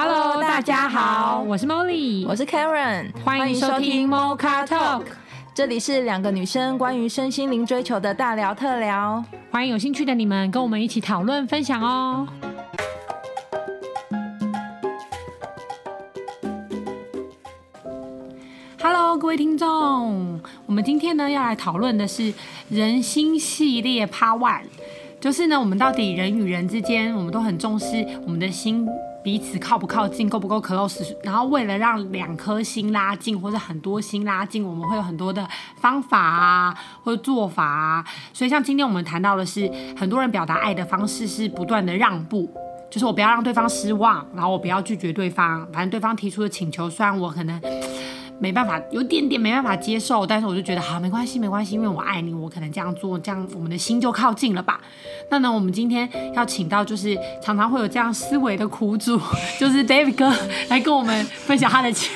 Hello，大家好，我是 Molly，我是 Karen，欢迎收听 Mocha Talk，这里是两个女生关于身心灵追求的大聊特聊，欢迎有兴趣的你们跟我们一起讨论分享哦。Hello，各位听众，我们今天呢要来讨论的是人心系列 Part One，就是呢我们到底人与人之间，我们都很重视我们的心彼此靠不靠近，够不够 close，然后为了让两颗心拉近或者很多心拉近，我们会有很多的方法啊或者做法啊。所以像今天我们谈到的是，很多人表达爱的方式是不断的让步，就是我不要让对方失望，然后我不要拒绝对方，反正对方提出的请求，虽然我可能。没办法，有点点没办法接受，但是我就觉得好，没关系，没关系，因为我爱你，我可能这样做，这样我们的心就靠近了吧。那呢，我们今天要请到就是常常会有这样思维的苦主，就是 David 哥来跟我们分享他的亲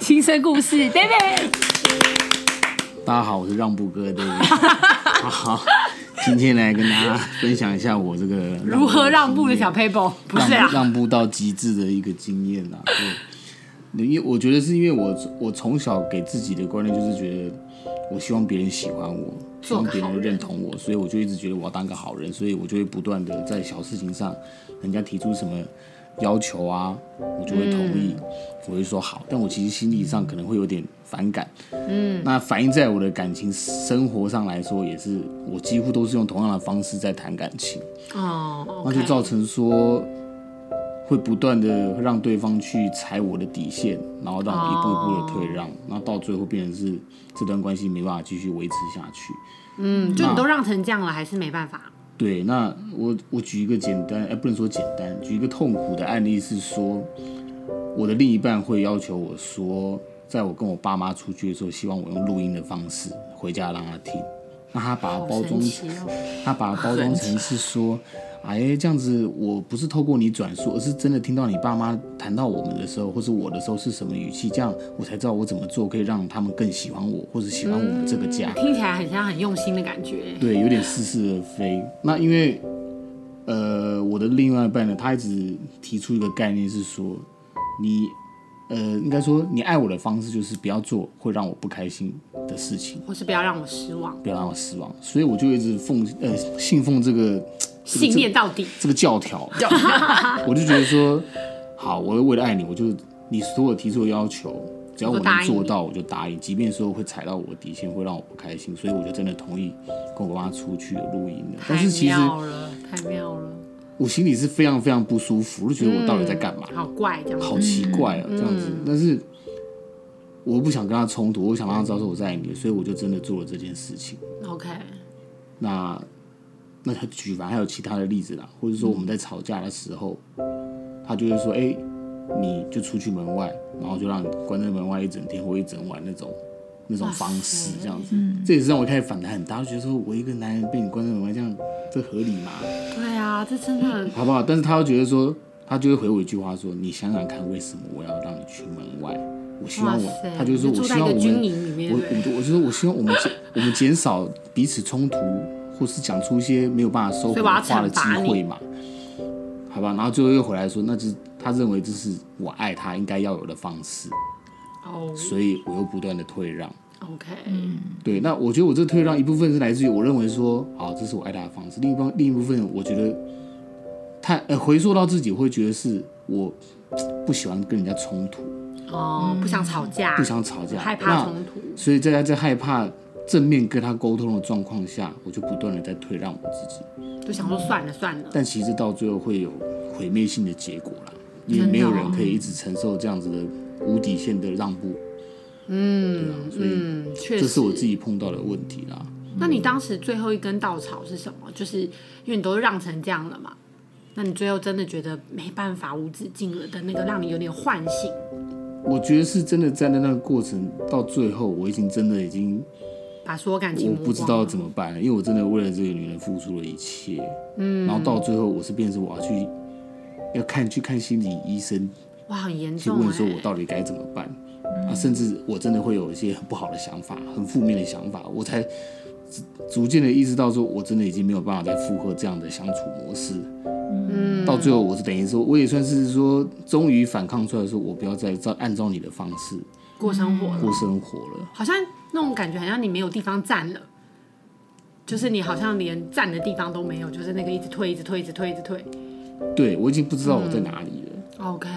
亲身故事。David，大家好，我是让步哥 David。好，今天来跟大家分享一下我这个如何让步的小 paper，不是啊，让，步到极致的一个经验啊。对因为我觉得是因为我我从小给自己的观念就是觉得，我希望别人喜欢我，希望别人认同我，所以我就一直觉得我要当个好人，所以我就会不断的在小事情上，人家提出什么要求啊，我就会同意，嗯、我会说好，但我其实心理上可能会有点反感，嗯，那反映在我的感情生活上来说，也是我几乎都是用同样的方式在谈感情，哦那就造成说。会不断的让对方去踩我的底线，然后让我一步一步的退让，然后到最后变成是这段关系没办法继续维持下去。嗯，就你都让成这样了，还是没办法？对，那我我举一个简单，哎，不能说简单，举一个痛苦的案例是说，我的另一半会要求我说，在我跟我爸妈出去的时候，希望我用录音的方式回家让他听。那他把它包装，哦、他把它包装成是说。哎，这样子我不是透过你转述，而是真的听到你爸妈谈到我们的时候，或是我的时候是什么语气，这样我才知道我怎么做可以让他们更喜欢我，或者喜欢我们这个家。听起来很像很用心的感觉。对，有点似是而非。那因为，呃，我的另外一半呢，他一直提出一个概念是说，你。呃，应该说你爱我的方式就是不要做会让我不开心的事情，或是不要让我失望，不要让我失望。所以我就一直奉呃信奉这个信念到底。这个教条，我就觉得说好，我会为了爱你，我就你所有提出的要求，只要我能做到，我就答应，即便说会踩到我的底线，会让我不开心，所以我就真的同意跟我爸妈出去录音了。但是其实太妙了，太妙了。我心里是非常非常不舒服，我就觉得我到底在干嘛？好怪这样，好奇怪啊，这样子。但是我不想跟他冲突，我想让他知道说我在你，所以我就真的做了这件事情。OK。那那他举凡还有其他的例子啦，或者说我们在吵架的时候，他就会说：“哎，你就出去门外，然后就让你关在门外一整天或一整晚那种那种方式，这样子。”这也是让我开始反弹很大，就觉得说我一个男人被你关在门外这样。这合理吗？对啊，这真的好不好？但是他又觉得说，他就会回我一句话说：“你想想看，为什么我要让你去门外？我希望我，他就是说我希望我们，我我我就说我希望我们减我们减少彼此冲突，或是讲出一些没有办法收回话的机会嘛，好吧？然后最后又回来说，那就是他认为这是我爱他应该要有的方式，哦，所以我又不断的退让。” OK，嗯，对，那我觉得我这退让一部分是来自于我认为说，好，这是我爱他的方式。另一方另一部分，我觉得太呃回溯到自己，我会觉得是我不喜欢跟人家冲突，哦，不想吵架，不想吵架，害怕冲突，所以在他在害怕正面跟他沟通的状况下，我就不断的在退让我自己，就想说算了算了。但其实到最后会有毁灭性的结果啦，因为没有人可以一直承受这样子的无底线的让步。嗯，对啊，所以这是我自己碰到的问题啦。嗯，那你当时最后一根稻草是什么？就是因为你都让成这样了嘛，那你最后真的觉得没办法无止境了的那个，让你有点唤醒。我觉得是真的站在那个过程到最后，我已经真的已经把所有感情，我不知道怎么办了，因为我真的为了这个女人付出了一切。嗯，然后到最后我是变成我要去要看去看心理医生，哇，很严重，去问说我到底该怎么办。啊，甚至我真的会有一些很不好的想法，很负面的想法，我才逐渐的意识到，说我真的已经没有办法再负荷这样的相处模式。嗯，到最后我是等于说，我也算是说，终于反抗出来说，我不要再照按照你的方式过生活了，过生活了。好像那种感觉，好像你没有地方站了，就是你好像连站的地方都没有，就是那个一直退，一直退，一直退，一直退。对，我已经不知道我在哪里了。嗯、OK，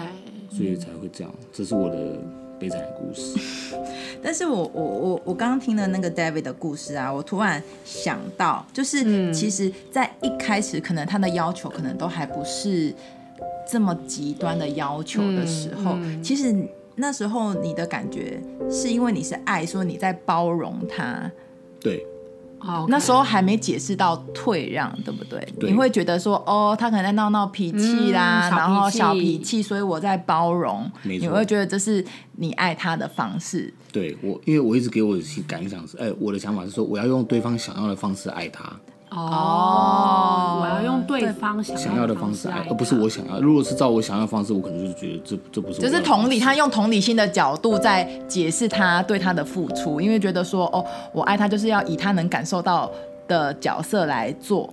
所以才会这样。这是我的。悲惨的故事，但是我我我我刚刚听了那个 David 的故事啊，我突然想到，就是其实，在一开始可能他的要求可能都还不是这么极端的要求的时候，嗯嗯、其实那时候你的感觉是因为你是爱，说你在包容他，对。那时候还没解释到退让，对不对？对，你会觉得说，哦，他可能在闹闹脾气啦，嗯、然后小脾气，所以我在包容。你会觉得这是你爱他的方式。对我，因为我一直给我的感想是，哎，我的想法是说，我要用对方想要的方式爱他。哦，我要用对方想要的方式爱，而不是我想要。如果是照我想要的方式，我可能就是觉得这这不是。就是同理，他用同理心的角度在解释他对他的付出，因为觉得说，哦，我爱他就是要以他能感受到的角色来做。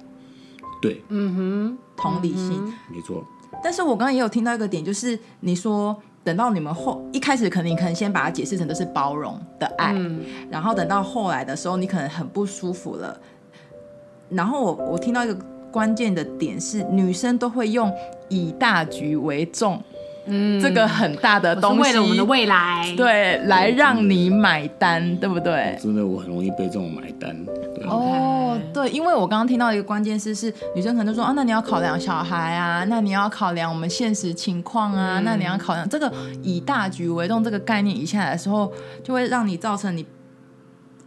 对，嗯哼，同理心，没错。但是我刚刚也有听到一个点，就是你说等到你们后一开始，可能你可能先把它解释成都是包容的爱，嗯、然后等到后来的时候，你可能很不舒服了。然后我我听到一个关键的点是，女生都会用以大局为重，嗯，这个很大的东西，为了我们的未来，对，来让你买单，对不对？真的，我很容易被这种买单。对哦，对，因为我刚刚听到一个关键是是，女生可能就说啊，那你要考量小孩啊，那你要考量我们现实情况啊，嗯、那你要考量这个以大局为重这个概念一下来的时候，就会让你造成你。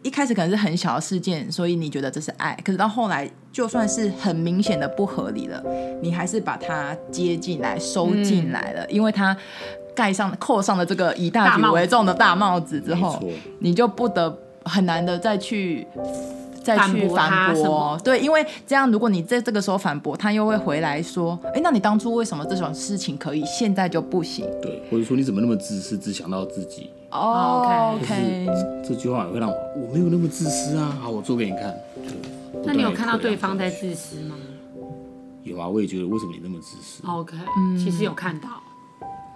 一开始可能是很小的事件，所以你觉得这是爱，可是到后来，就算是很明显的不合理了，你还是把它接进来、收进来了，嗯、因为它盖上、扣上了这个以大局为重的大帽子之后，你就不得很难的再去再去反驳。对，因为这样，如果你在这个时候反驳，他又会回来说：“哎，那你当初为什么这种事情可以，现在就不行？”对，或者说你怎么那么自私，只想到自己？哦，OK，这句话也会让我，我没有那么自私啊。好，我做给你看。那你有看到对方在自私吗？有啊，我也觉得为什么你那么自私？OK，其实有看到。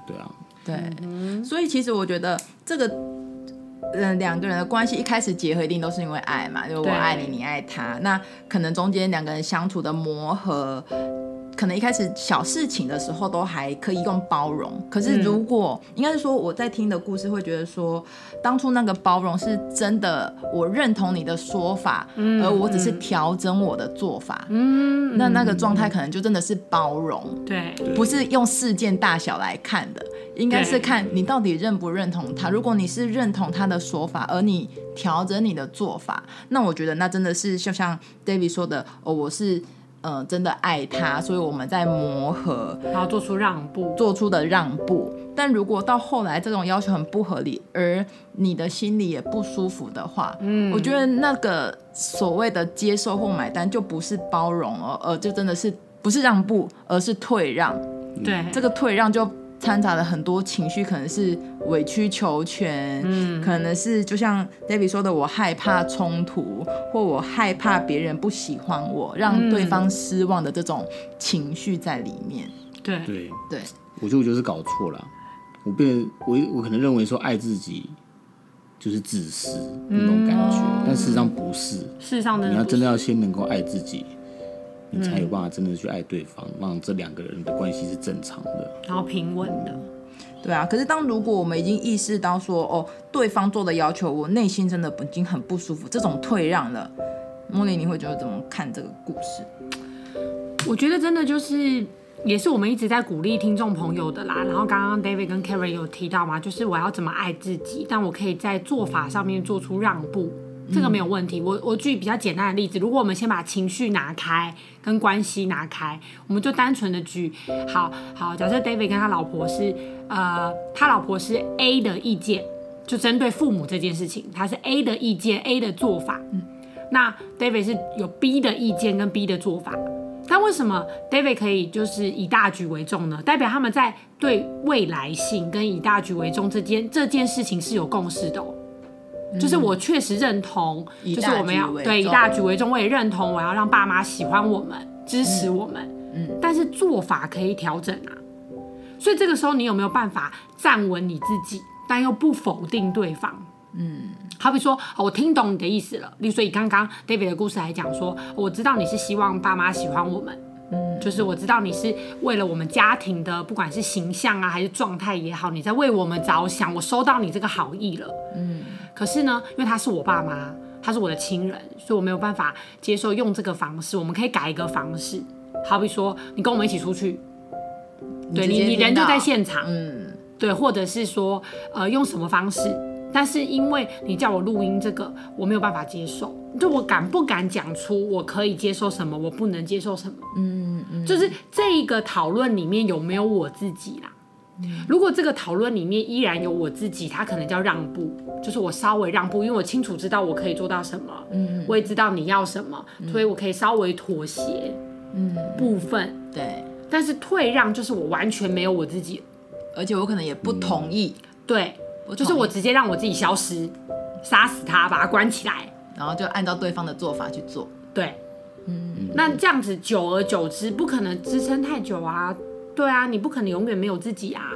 对啊，对，所以其实我觉得这个，嗯，两个人的关系一开始结合一定都是因为爱嘛，就是我爱你，你爱他，那可能中间两个人相处的磨合。可能一开始小事情的时候都还可以用包容，可是如果、嗯、应该是说我在听的故事会觉得说，当初那个包容是真的，我认同你的说法，嗯、而我只是调整我的做法，嗯，那那个状态可能就真的是包容，对，不是用事件大小来看的，应该是看你到底认不认同他。如果你是认同他的说法，而你调整你的做法，那我觉得那真的是就像 David 说的，哦，我是。嗯、呃，真的爱他，所以我们在磨合，然后做出让步，做出的让步。但如果到后来这种要求很不合理，而你的心里也不舒服的话，嗯，我觉得那个所谓的接受或买单就不是包容哦，而就真的是不是让步，而是退让。对，这个退让就。掺杂了很多情绪，可能是委曲求全，嗯，可能是就像 David 说的，我害怕冲突，或我害怕别人不喜欢我，让对方失望的这种情绪在里面。对。对。对，我觉得我就是搞错了，我变我我可能认为说爱自己就是自私那种感觉，嗯、但事实上不是，事实上的你要真的要先能够爱自己。你才有办法真的去爱对方，嗯、让这两个人的关系是正常的，然后平稳的。对啊，可是当如果我们已经意识到说，哦，对方做的要求，我内心真的已经很不舒服，这种退让了，茉莉，你会觉得怎么看这个故事？我觉得真的就是，也是我们一直在鼓励听众朋友的啦。然后刚刚 David 跟 Karen 有提到嘛，就是我要怎么爱自己，但我可以在做法上面做出让步。这个没有问题。我我举比较简单的例子，如果我们先把情绪拿开，跟关系拿开，我们就单纯的举，好好，假设 David 跟他老婆是，呃，他老婆是 A 的意见，就针对父母这件事情，他是 A 的意见，A 的做法。嗯，那 David 是有 B 的意见跟 B 的做法，但为什么 David 可以就是以大局为重呢？代表他们在对未来性跟以大局为重这件这件事情是有共识的哦。就是我确实认同，就是我们要对以大局为重，我也认同我要让爸妈喜欢我们、支持我们。嗯，但是做法可以调整啊。所以这个时候，你有没有办法站稳你自己，但又不否定对方？嗯，好比说，我听懂你的意思了。例如说，以刚刚 David 的故事来讲，说我知道你是希望爸妈喜欢我们，嗯，就是我知道你是为了我们家庭的，不管是形象啊还是状态也好，你在为我们着想。我收到你这个好意了，嗯。可是呢，因为他是我爸妈，他是我的亲人，所以我没有办法接受用这个方式。我们可以改一个方式，好比说，你跟我们一起出去。对你，你人就在现场，嗯，对，或者是说，呃，用什么方式？但是因为你叫我录音，这个我没有办法接受，就我敢不敢讲出我可以接受什么，我不能接受什么？嗯嗯，就是这一个讨论里面有没有我自己啦？嗯，如果这个讨论里面依然有我自己，他可能叫让步，就是我稍微让步，因为我清楚知道我可以做到什么，嗯，我也知道你要什么，所以我可以稍微妥协，嗯，部分，对。但是退让就是我完全没有我自己，而且我可能也不同意。嗯、对，就是我直接让我自己消失，杀死他，把他关起来，然后就按照对方的做法去做。对，嗯，那这样子久而久之，不可能支撑太久啊。对啊，你不可能永远没有自己啊。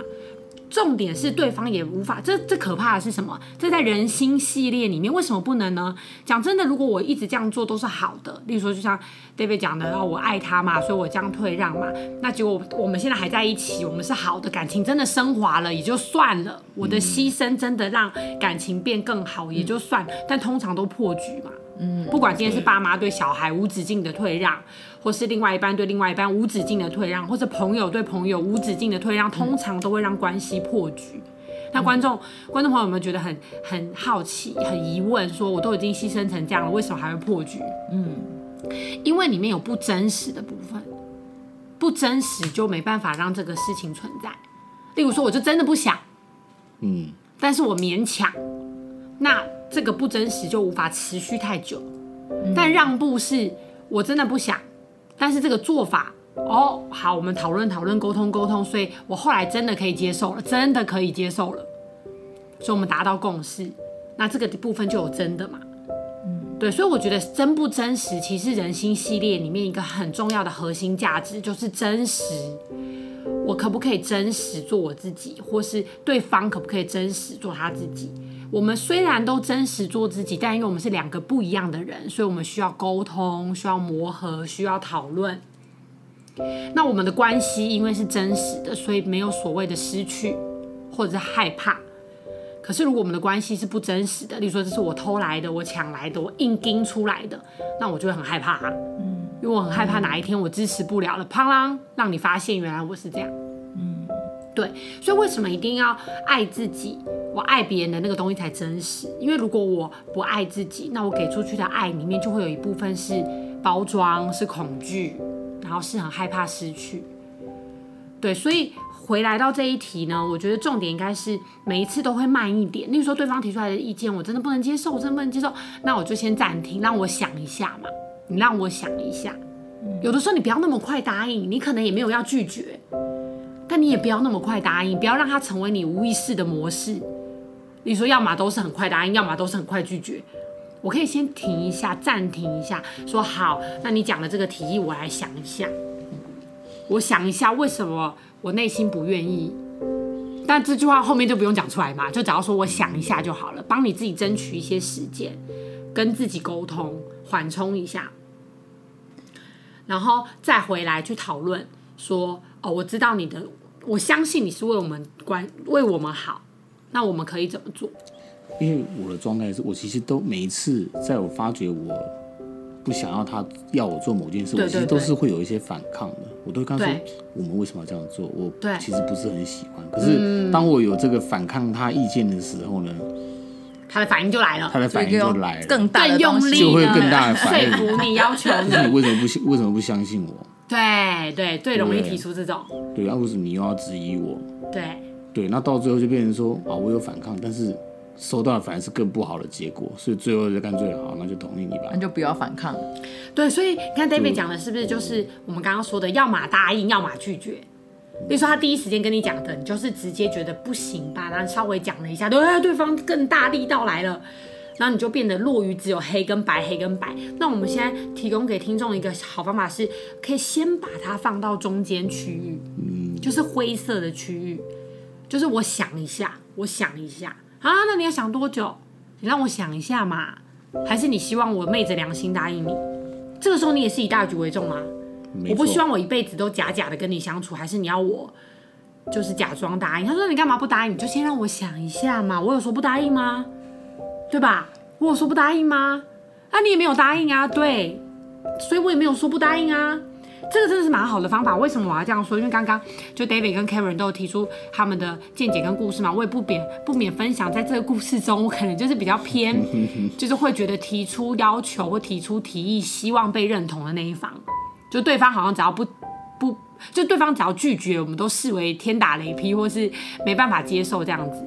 重点是对方也无法，这这可怕的是什么？这在人心系列里面为什么不能呢？讲真的，如果我一直这样做都是好的，例如说就像 David 讲的，然后我爱他嘛，所以我这样退让嘛，那结果我们现在还在一起，我们是好的，感情真的升华了也就算了，我的牺牲真的让感情变更好也就算，但通常都破局嘛。嗯，不管今天是爸妈对小孩无止境的退让，或是另外一半对另外一半无止境的退让，或者朋友对朋友无止境的退让，通常都会让关系破局。那观众、观众朋友有没有觉得很很好奇、很疑问？说我都已经牺牲成这样了，为什么还会破局？嗯，因为里面有不真实的部分，不真实就没办法让这个事情存在。例如说，我就真的不想，嗯，但是我勉强，那。这个不真实就无法持续太久，但让步是我真的不想，但是这个做法哦好，我们讨论讨论沟通沟通，所以我后来真的可以接受了，真的可以接受了，所以我们达到共识，那这个部分就有真的嘛，嗯，对，所以我觉得真不真实，其实人心系列里面一个很重要的核心价值就是真实，我可不可以真实做我自己，或是对方可不可以真实做他自己？我们虽然都真实做自己，但因为我们是两个不一样的人，所以我们需要沟通，需要磨合，需要讨论。那我们的关系因为是真实的，所以没有所谓的失去或者是害怕。可是如果我们的关系是不真实的，例如说这是我偷来的，我抢来的，我硬盯出来的，那我就会很害怕啊。嗯，因为我很害怕哪一天我支持不了了，砰啷，让你发现原来我是这样。嗯，对，所以为什么一定要爱自己？我爱别人的那个东西才真实，因为如果我不爱自己，那我给出去的爱里面就会有一部分是包装，是恐惧，然后是很害怕失去。对，所以回来到这一题呢，我觉得重点应该是每一次都会慢一点。例如说对方提出来的意见，我真的不能接受，我真的不能接受，那我就先暂停，让我想一下嘛。你让我想一下，有的时候你不要那么快答应，你可能也没有要拒绝，但你也不要那么快答应，不要让它成为你无意识的模式。你说，要么都是很快答应，要么都是很快拒绝。我可以先停一下，暂停一下，说好。那你讲的这个提议，我来想一下。我想一下，为什么我内心不愿意？但这句话后面就不用讲出来嘛，就只要说我想一下就好了，帮你自己争取一些时间，跟自己沟通，缓冲一下，然后再回来去讨论。说哦，我知道你的，我相信你是为我们关，为我们好。那我们可以怎么做？因为我的状态是我其实都每一次在我发觉我不想要他要我做某件事，对对对，我其实都是会有一些反抗的。我都会跟他说，我们为什么要这样做？我其实不是很喜欢。可是当我有这个反抗他意见的时候呢，他的反应就来了，他的反应就来了，更大更用力，就会更大的反应说服你，要求你。你 为什么不信？为什么不相信我？对对，最容易提出这种。对啊，为什么你又要质疑我？对。对，那到最后就变成说啊，我有反抗，但是收到的反而是更不好的结果，所以最后就干脆好，那就同意你吧，那就不要反抗。对，所以你看 David 讲的是不是就是我们刚刚说的，要么答应，要么拒绝。比如说他第一时间跟你讲的，你就是直接觉得不行吧，然后稍微讲了一下，对，对方更大力道来了，然后你就变得落于只有黑跟白，黑跟白。那我们现在提供给听众一个好方法是，可以先把它放到中间区域，嗯，就是灰色的区域，就是我想一下，我想一下啊，那你要想多久？你让我想一下嘛，还是你希望我昧着良心答应你？这个时候你也是以大局为重啊？我不希望我一辈子都假假的跟你相处，还是你要我就是假装答应？他说你干嘛不答应？你就先让我想一下嘛。我有说不答应吗？对吧？我有说不答应吗？啊，你也没有答应啊。对，所以我也没有说不答应啊。这个真的是蛮好的方法。为什么我要这样说？因为刚刚就 David 跟 Karen 都有提出他们的见解跟故事嘛，我也不免不免分享。在这个故事中，我可能就是比较偏，就是会觉得提出要求或提出提议，希望被认同的那一方。就对方好像只要不不，就对方只要拒绝，我们都视为天打雷劈，或是没办法接受这样子。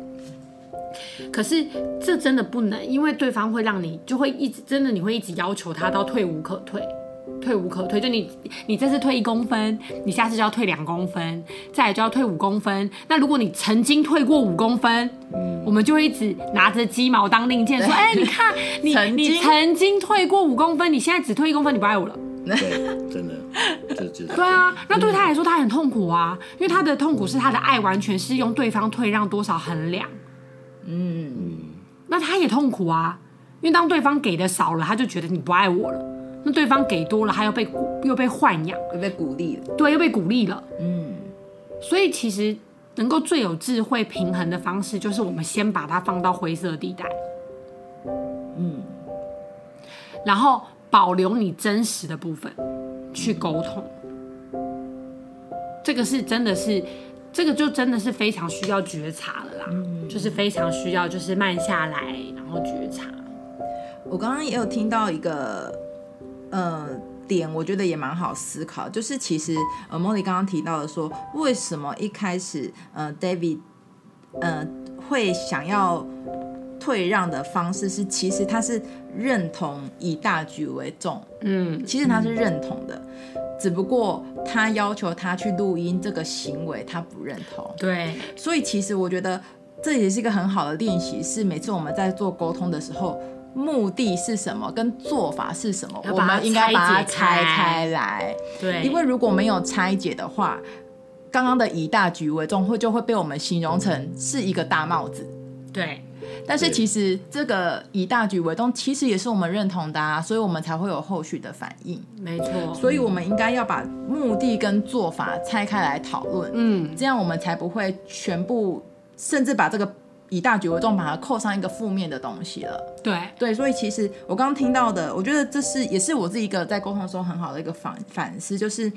可是这真的不能，因为对方会让你就会一直真的你会一直要求他到退无可退，退无可退。就你你这次退一公分，你下次就要退两公分，再来就要退五公分。那如果你曾经退过五公分，嗯，我们就会一直拿着鸡毛当令箭，说，哎、欸，你看你曾你曾经退过五公分，你现在只退一公分，你不爱我了。对，真的，这就是对啊。那对他来说，他很痛苦啊，因为他的痛苦是他的爱完全是用对方退让多少衡量。嗯嗯。那他也痛苦啊，因为当对方给的少了，他就觉得你不爱我了。那对方给多了，他又被又被豢养，又被鼓励了。对，又被鼓励了。嗯。所以其实能够最有智慧平衡的方式，就是我们先把它放到灰色地带。嗯。然后。保留你真实的部分去沟通，这个是真的是，这个就真的是非常需要觉察了啦，就是非常需要就是慢下来，然后觉察。我刚刚也有听到一个呃点，我觉得也蛮好思考，就是其实呃莫莉刚刚提到的说，为什么一开始呃 David 呃会想要。退让的方式是，其实他是认同以大局为重，嗯，其实他是认同的，嗯、只不过他要求他去录音这个行为他不认同，对，所以其实我觉得这也是一个很好的练习，是每次我们在做沟通的时候，目的是什么，跟做法是什么，我们应该把它拆开来，对，因为如果没有拆解的话，刚刚的以大局为重会就会被我们形容成是一个大帽子，对。但是其实这个以大局为重，其实也是我们认同的啊，所以我们才会有后续的反应。没错，所以我们应该要把目的跟做法拆开来讨论，嗯，这样我们才不会全部甚至把这个以大局为重，把它扣上一个负面的东西了。对对，所以其实我刚刚听到的，我觉得这是也是我自己一个在沟通的时候很好的一个反反思，就是。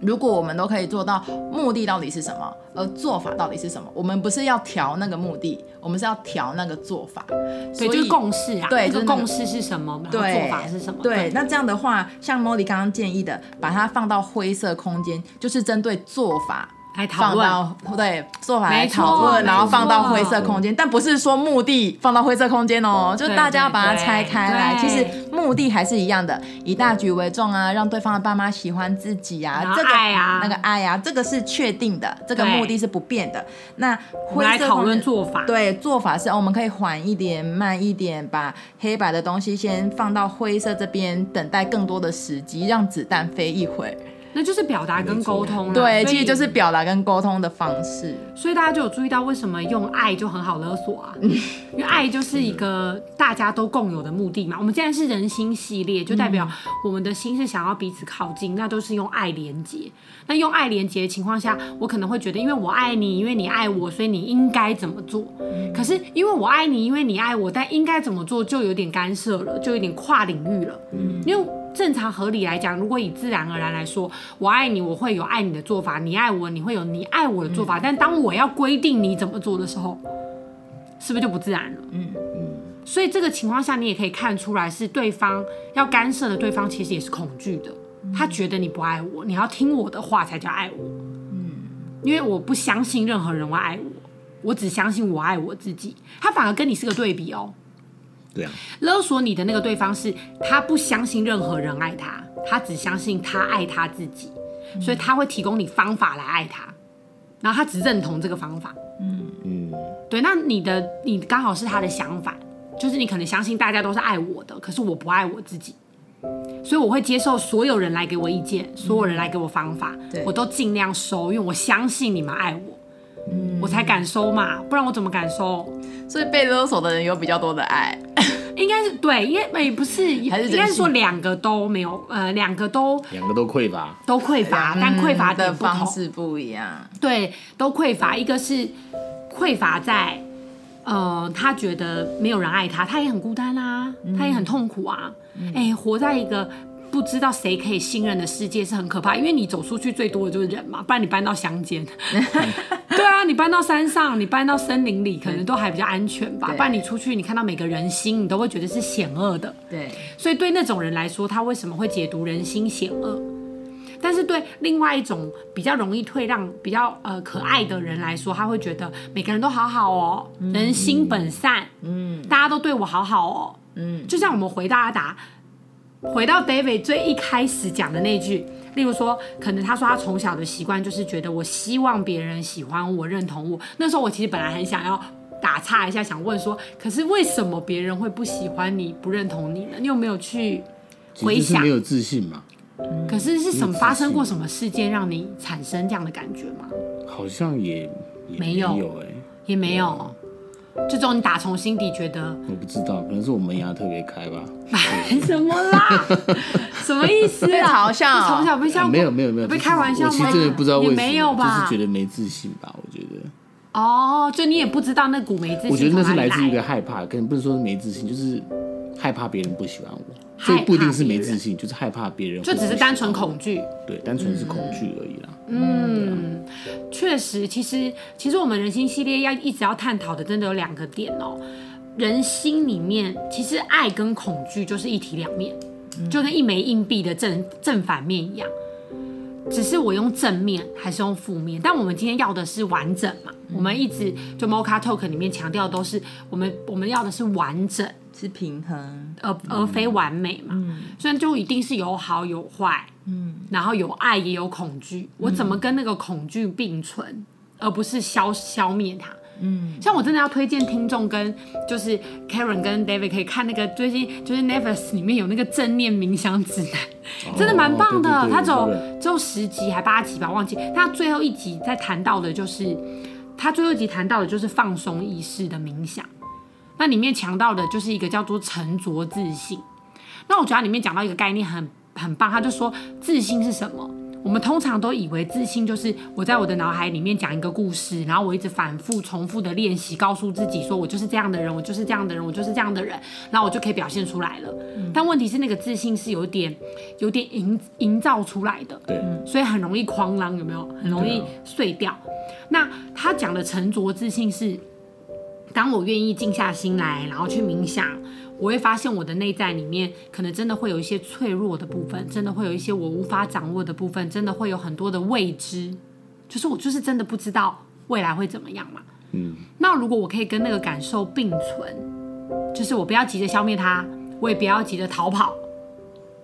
如果我们都可以做到，目的到底是什么，而做法到底是什么？我们不是要调那个目的，我们是要调那个做法。所以就是共识啊，对，这个共识是什么？对，做法是什么？对，对，那这样的话，像 Molly 刚刚建议的，把它放到灰色空间，就是针对做法。来讨论，对，做法来讨论，然后放到灰色空间，但不是说目的放到灰色空间哦，就大家要把它拆开来。其实目的还是一样的，以大局为重啊，让对方的爸妈喜欢自己啊，这个爱啊，那个爱啊，这个是确定的，这个目的是不变的。那灰色讨论做法，对，做法是我们可以缓一点、慢一点，把黑白的东西先放到灰色这边，等待更多的时机，让子弹飞一会。那就是表达跟沟通了，对，其实就是表达跟沟通的方式。所以大家就有注意到，为什么用爱就很好勒索啊？因为爱就是一个大家都共有的目的嘛。我们既然是人心系列，就代表我们的心是想要彼此靠近，那都是用爱连接。那用爱连接的情况下，我可能会觉得，因为我爱你，因为你爱我，所以你应该怎么做？可是因为我爱你，因为你爱我，但应该怎么做就有点干涉了，就有点跨领域了。因为。正常合理来讲，如果以自然而然来说，我爱你，我会有爱你的做法；你爱我，你会有你爱我的做法。嗯、但当我要规定你怎么做的时候，是不是就不自然了？嗯嗯。所以这个情况下，你也可以看出来，是对方要干涉的，对方其实也是恐惧的。他觉得你不爱我，你要听我的话才叫爱我。嗯。因为我不相信任何人会爱我，我只相信我爱我自己。他反而跟你是个对比哦。对啊，勒索你的那个对方是他不相信任何人爱他，他只相信他爱他自己，所以他会提供你方法来爱他，然后他只认同这个方法。嗯。嗯，对，那你的你刚好是他的相反，就就是你可能相信大家都是爱我的，可是我不爱我自己，所以我会接受所有人来给我意见，所有人来给我方法，对。我都尽量收，因为我相信你们爱我，我才敢收嘛，不然我怎么敢收？所以被勒索的人有比较多的爱，应该是对，因为哎不是，还是应该是说两个都没有，呃，两个都两个都匮乏，都匮乏，但匮乏的方式不一样。对，都匮乏。一个是匮乏在，呃，他觉得没有人爱他，他也很孤单啊，他也很痛苦啊。哎、活在一个不知道谁可以信任的世界是很可怕，因为你走出去最多的就是人嘛，不然你搬到乡间，对啊，你搬到山上，你搬到森林里，可能都还比较安全吧。对。不然你出去，你看到每个人心，你都会觉得是险恶的。对，所以对那种人来说，他为什么会解读人心险恶？但是对另外一种比较容易退让、比较呃可爱的人来说，他会觉得每个人都好好哦，人心本善，嗯，大家都对我好好哦，嗯，就像我们回答阿达，回到 David 最一开始讲的那句，例如说，可能他说他从小的习惯就是觉得我希望别人喜欢我、认同我。那时候我其实本来很想要打岔一下，想问说，可是为什么别人会不喜欢你、不认同你呢？你有没有去回想没？有自信嘛，可是是什么发生过什么事件让你产生这样的感觉吗？好像也也没有有哎、也没有，就只有你打从心底觉得我不知道，可能是我门牙特别开吧。什么啦？什么意思被啊？嘲笑你从小被笑啊、没有没有没有，被就是开玩笑吗？我其实真的不知道为什么，没有吧？就是觉得没自信吧。我觉得，哦，就你也不知道那股没自信我觉得那是来自于一个害怕，可能不是说是没自信，就是害怕别人不喜欢我，所以不一定是没自信，就是害怕别人会不喜欢我，就只是单纯恐惧。对，单纯是恐惧而已啦。嗯，确实，其实其实我们人心系列要一直要探讨的，真的有两个点哦。人心里面，其实爱跟恐惧就是一体两面，就跟一枚硬币的正正反面一样。只是我用正面还是用负面，但我们今天要的是完整嘛。我们一直就 Mocha Talk 里面强调都是我们我们要的是完整，是平衡。而而非完美嘛。所以就一定是有好有坏，嗯，然后有爱也有恐惧。我怎么跟那个恐惧并存，而不是消消灭它？嗯，像我真的要推荐听众跟就是 Karen 跟 David 可以看那个最近就是 Netflix 里面有那个正念冥想指南，真的蛮棒的。哦对对对他只有对对只有十集还八集吧，忘记。他最后一集在谈到的就是他最后一集谈到的就是放松意识的冥想。那里面强调的就是一个叫做沉着自信。那我觉得它里面讲到一个概念很很棒，他就说自信是什么？我们通常都以为自信就是我在我的脑海里面讲一个故事，然后我一直反复重复的练习，告诉自己说我就是这样的人，我就是这样的人，我就是这样的人，然后我就可以表现出来了。但问题是那个自信是有点有点营营造出来的，对，所以很容易哐啷，有没有？很容易碎掉。那他讲的沉着自信是，当我愿意静下心来，然后去冥想，我会发现我的内在里面可能真的会有一些脆弱的部分，真的会有一些我无法掌握的部分，真的会有很多的未知，就是我就是真的不知道未来会怎么样嘛。嗯，那如果我可以跟那个感受并存，就是我不要急着消灭它，我也不要急着逃跑，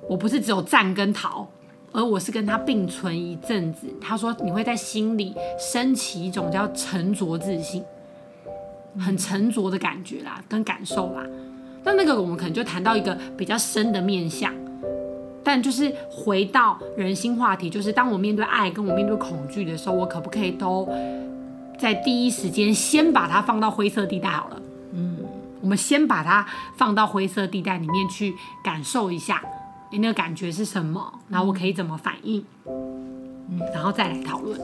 我不是只有战跟逃，而我是跟它并存一阵子。他说你会在心里升起一种叫沉着自信，很沉着的感觉啦，跟感受啦。那那个我们可能就谈到一个比较深的面向，但就是回到人心话题，就是当我面对爱跟我面对恐惧的时候，我可不可以都在第一时间先把它放到灰色地带好了？嗯，我们先把它放到灰色地带里面去感受一下，你那个感觉是什么？然后我可以怎么反应？嗯，然后再来讨论。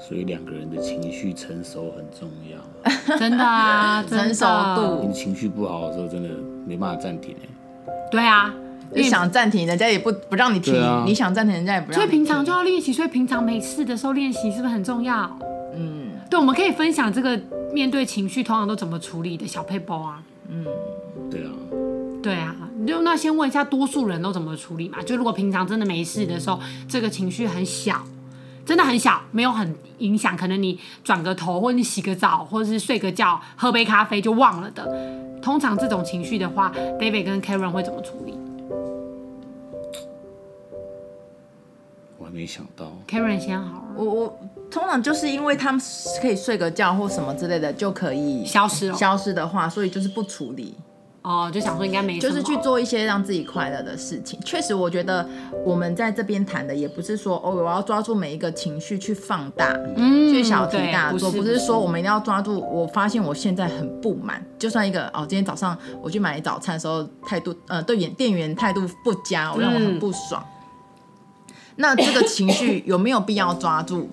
所以两个人的情绪成熟很重要。真的啊，成熟度你情绪不好的时候，真的没办法暂停哎。对啊，你想暂停，人家也不不让你停啊；你想暂停，人家也不让你停。所以平常就要练习，所以平常没事的时候练习是不是很重要？嗯，对，我们可以分享这个面对情绪通常都怎么处理的小配包啊。嗯对啊，对啊，你就那先问一下多数人都怎么处理嘛？就如果平常真的没事的时候，这个情绪很小，真的很小，没有很影响，可能你转个头，或者你洗个澡，或者是睡个觉，喝杯咖啡就忘了的。通常这种情绪的话，David 跟 Karen 会怎么处理我还没想到。？Karen 先好了。我我通常就是因为他们可以睡个觉或什么之类的就可以消失了，消失的话，所以就是不处理。哦，就想说应该没，就是去做一些让自己快乐的事情。确实，我觉得我们在这边谈的也不是说哦，我要抓住每一个情绪去放大，嗯，去小题大做，不是，说我们一定要抓住。我发现我现在很不满，就算一个哦，今天早上我去买早餐的时候态度，呃，对店店员态度不佳，我让我很不爽。嗯、那这个情绪有没有必要抓住？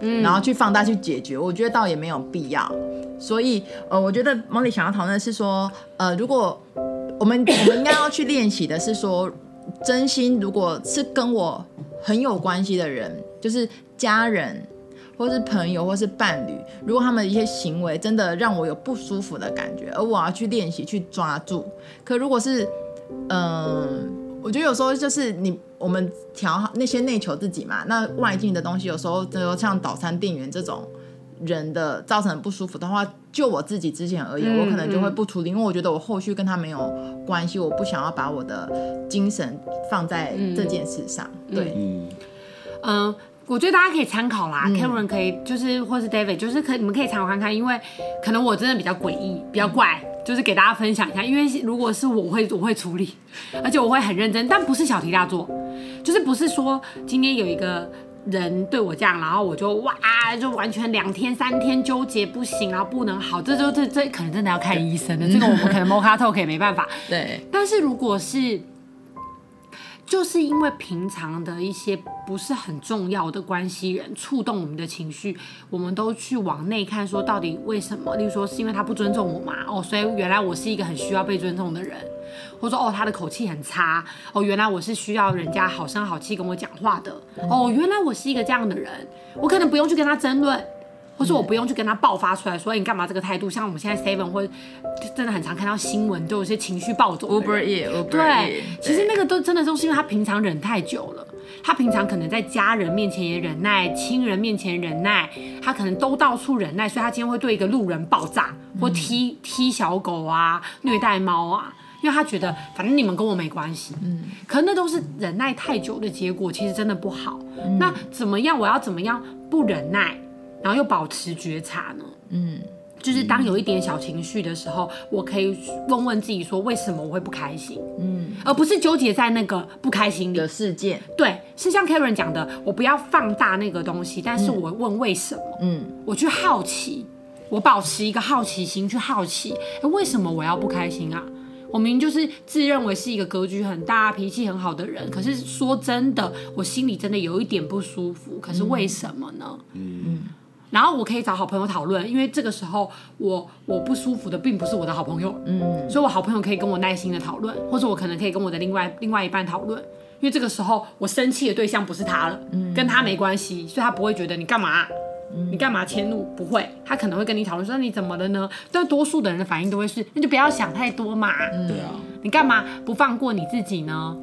嗯，然后去放大去解决？我觉得倒也没有必要。所以，呃，我觉得 Molly 想要讨论的是说，呃，如果我们我们应该要去练习的是说，真心如果是跟我很有关系的人，就是家人，或是朋友，或是伴侣，如果他们的一些行为真的让我有不舒服的感觉，而我要去练习去抓住。可如果是，嗯、我觉得有时候就是你我们调好那些内求自己嘛，那外境的东西有时候就像早餐店员这种。人的造成不舒服的话，就我自己之前而言，嗯、我可能就会不处理，因为我觉得我后续跟他没有关系，我不想要把我的精神放在这件事上。嗯、对，嗯，嗯，我觉得大家可以参考啦、嗯、，Karen 可以就是或是 David，就是可你们可以参考看看，因为可能我真的比较诡异，比较怪，嗯、就是给大家分享一下。因为如果是我会我会处理，而且我会很认真，但不是小题大做，就是不是说今天有一个。人对我这样，然后我就哇，就完全两天三天纠结不行，然后不能好，这就这这可能真的要看医生的，这个我们可能 Mocha Talk 也没办法。对，但是如果是。就是因为平常的一些不是很重要的关系人触动我们的情绪，我们都去往内看，说到底为什么？例如说是因为他不尊重我嘛？哦，所以原来我是一个很需要被尊重的人，或者说哦他的口气很差，哦原来我是需要人家好声好气跟我讲话的，哦原来我是一个这样的人，我可能不用去跟他争论。或是我不用去跟他爆发出来，说你干嘛这个态度？像我们现在 Seven 或真的很常看到新闻，都有些情绪暴走。Uber 对，其实那个都真的都是因为他平常忍太久了。他平常可能在家人面前也忍耐，亲人面前忍耐，他可能都到处忍耐，所以他今天会对一个路人爆炸，或踢踢小狗啊，虐待猫啊，因为他觉得反正你们跟我没关系。嗯，可那都是忍耐太久的结果，其实真的不好。那怎么样？我要怎么样不忍耐？然后又保持觉察呢？嗯，就是当有一点小情绪的时候，我可以问问自己说，为什么我会不开心？嗯，而不是纠结在那个不开心里的事件。对，是像 Karen 讲的，我不要放大那个东西，但是我问为什么？嗯，我去好奇，我保持一个好奇心去好奇，哎为什么我要不开心啊？我明明就是自认为是一个格局很大、脾气很好的人，可是说真的，我心里真的有一点不舒服。可是为什么呢？嗯。嗯然后我可以找好朋友讨论，因为这个时候我我不舒服的并不是我的好朋友，嗯，所以我好朋友可以跟我耐心的讨论，或者我可能可以跟我的另外另外一半讨论，因为这个时候我生气的对象不是他了，嗯，跟他没关系，所以他不会觉得你干嘛，你干嘛迁怒，不会，他可能会跟你讨论说你怎么了呢？但多数的人的反应都会是那就不要想太多嘛，对啊，你干嘛不放过你自己呢？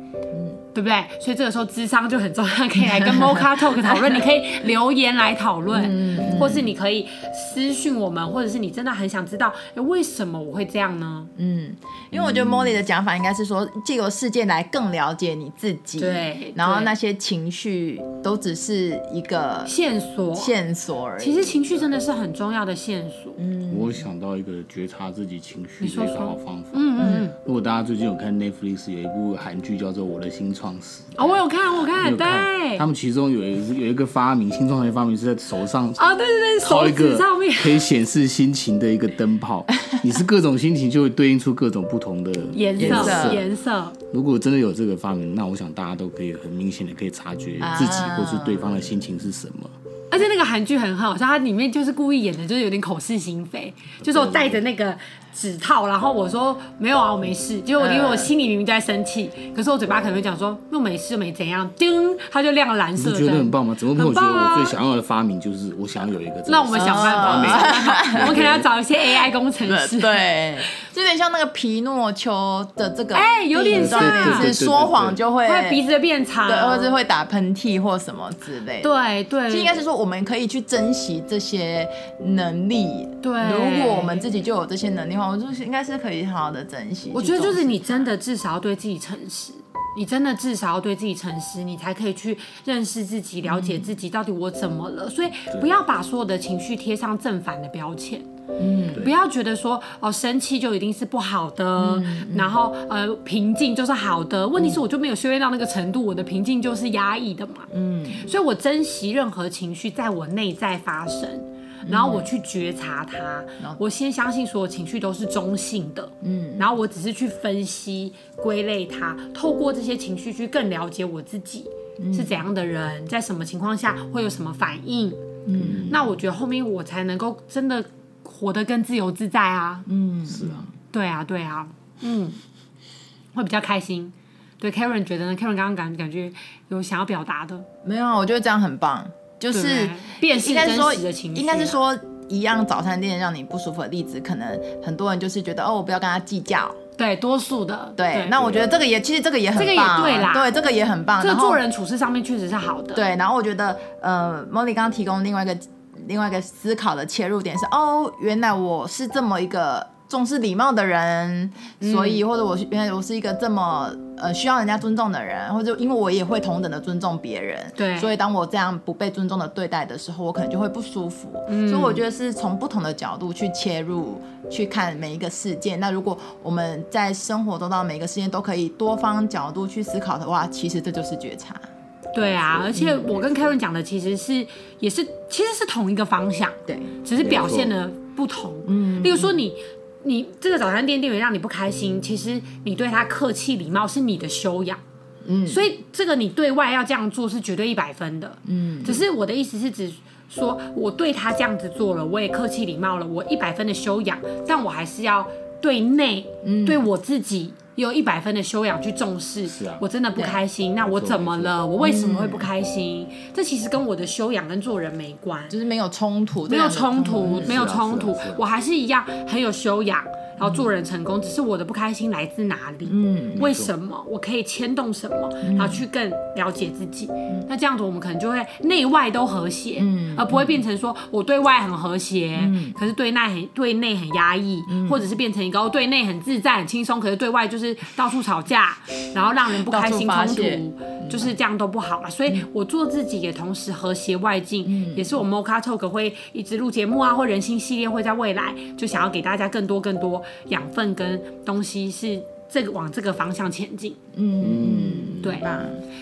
对不对？所以这个时候智商就很重要，可以来跟 Mocha Talk 讨论。你可以留言来讨论，嗯、或是你可以私讯我们，或者是你真的很想知道，为什么我会这样呢？嗯，因为我觉得 Molly 的讲法应该是说，借由事件来更了解你自己。对，然后那些情绪都只是一个线索，线索而已。其实情绪真的是很重要的线索。嗯，我想到一个觉察自己情绪的一个好方法。嗯嗯，如果大家最近有看 Netflix 有一部韩剧叫做《我的新创始》。哦，我有看，我看，对，他们其中有一有一个发明，新创的发明是在手上啊，对对对，手指上面可以显示心情的一个灯泡，你是各种心情就会对应出各种不同的颜色，颜色。如果真的有这个发明，那我想大家都可以很明显的可以察觉自己或是对方的心情是什么。而且那个韩剧很好笑，它里面就是故意演的，就是有点口是心非，就是我戴着那个指套，然后我说没有啊，我没事，结果因为我心里明明就在生气，可是我嘴巴可能会讲说又没事，又没怎样，叮，它就亮了蓝色。你觉得很棒吗？怎么没有觉得我最想要的发明就是我想要有一个？那我们想办法，我们可能要找一些 AI 工程师。对，就有点像那个皮诺丘的这个，哎，有点像，就是说谎就会鼻子变长，对，或者是会打喷嚏或什么之类。对对，应该是说。我们可以去珍惜这些能力。对，如果我们自己就有这些能力的话，我就是应该是可以好好的珍惜。我觉得就是你真的至少要对自己诚实。你真的至少要对自己诚实，你才可以去认识自己、了解自己，到底我怎么了。嗯、所以不要把所有的情绪贴上正反的标签。嗯，不要觉得说哦，生气就一定是不好的，嗯、然后呃，平静就是好的。问题是我就没有修炼到那个程度，我的平静就是压抑的嘛。嗯，所以我珍惜任何情绪在我内在发生。然后我去觉察它，嗯、我先相信所有情绪都是中性的，嗯，然后我只是去分析、归类它，透过这些情绪去更了解我自己是怎样的人，在什么情况下会有什么反应，嗯，那我觉得后面我才能够真的活得更自由自在啊，嗯，是啊，对啊，对啊，嗯，会比较开心。对，Karen 觉得呢？Karen 刚刚感感觉有想要表达的？没有啊，我觉得这样很棒。就是应该是说，应该是说一样早餐店让你不舒服的例子，可能很多人就是觉得哦，我不要跟他计较。对，多数的。对，那我觉得这个也其实这个也很棒，对啦，对，这个也很棒。这个做人处事上面确实是好的。对，然后我觉得呃，Molly 刚刚提供另外一个另外一个思考的切入点是，哦，原来我是这么一个。重视礼貌的人，所以或者我原来我是一个这么呃需要人家尊重的人，或者因为我也会同等的尊重别人，对，所以当我这样不被尊重的对待的时候，我可能就会不舒服。嗯，所以我觉得是从不同的角度去切入去看每一个事件。那如果我们在生活中到每一个事件都可以多方角度去思考的话，其实这就是觉察。对啊，而且我跟 Karen 讲的其实是也是其实是同一个方向，对，只是表现的不同。嗯，例如说你。你这个早餐店店员让你不开心，其实你对他客气礼貌是你的修养，嗯，所以这个你对外要这样做是绝对一百分的，嗯，只是我的意思是指说我对他这样子做了，我也客气礼貌了，我一百分的修养，但我还是要对内，嗯，对我自己。有一百分的修养去重视，是啊，我真的不开心，那我怎么了？我为什么会不开心？这其实跟我的修养跟做人没关，就是没有冲突，没有冲突，没有冲突，我还是一样很有修养。然后做人成功，只是我的不开心来自哪里？嗯，为什么？我可以牵动什么？然后去更了解自己。那这样子，我们可能就会内外都和谐，嗯，而不会变成说我对外很和谐，嗯，可是对内很对内很压抑，或者是变成一个对内很自在很轻松，可是对外就是到处吵架，然后让人不开心冲突，就是这样都不好了。所以我做自己，也同时和谐外境，也是我们 Mocha Talk 会一直录节目啊，或人心系列会在未来就想要给大家更多更多。养分跟东西是这个往这个方向前进，嗯，对，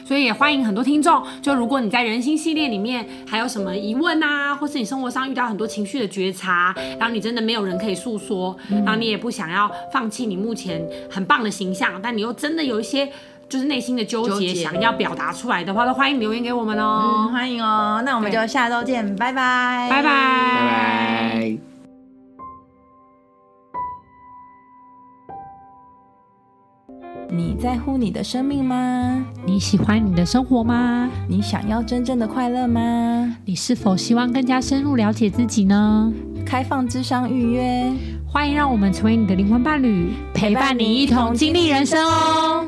所以也欢迎很多听众。就如果你在人心系列里面还有什么疑问啊，或是你生活上遇到很多情绪的觉察，然后你真的没有人可以诉说，然后你也不想要放弃你目前很棒的形象，但你又真的有一些就是内心的纠结想要表达出来的话，都欢迎留言给我们哦。嗯，欢迎哦。那我们就下周见，拜拜，拜拜，拜拜。你在乎你的生命吗？你喜欢你的生活吗？你想要真正的快乐吗？你是否希望更加深入了解自己呢？开放智商预约，欢迎让我们成为你的灵魂伴侣，陪伴你一同经历人生哦。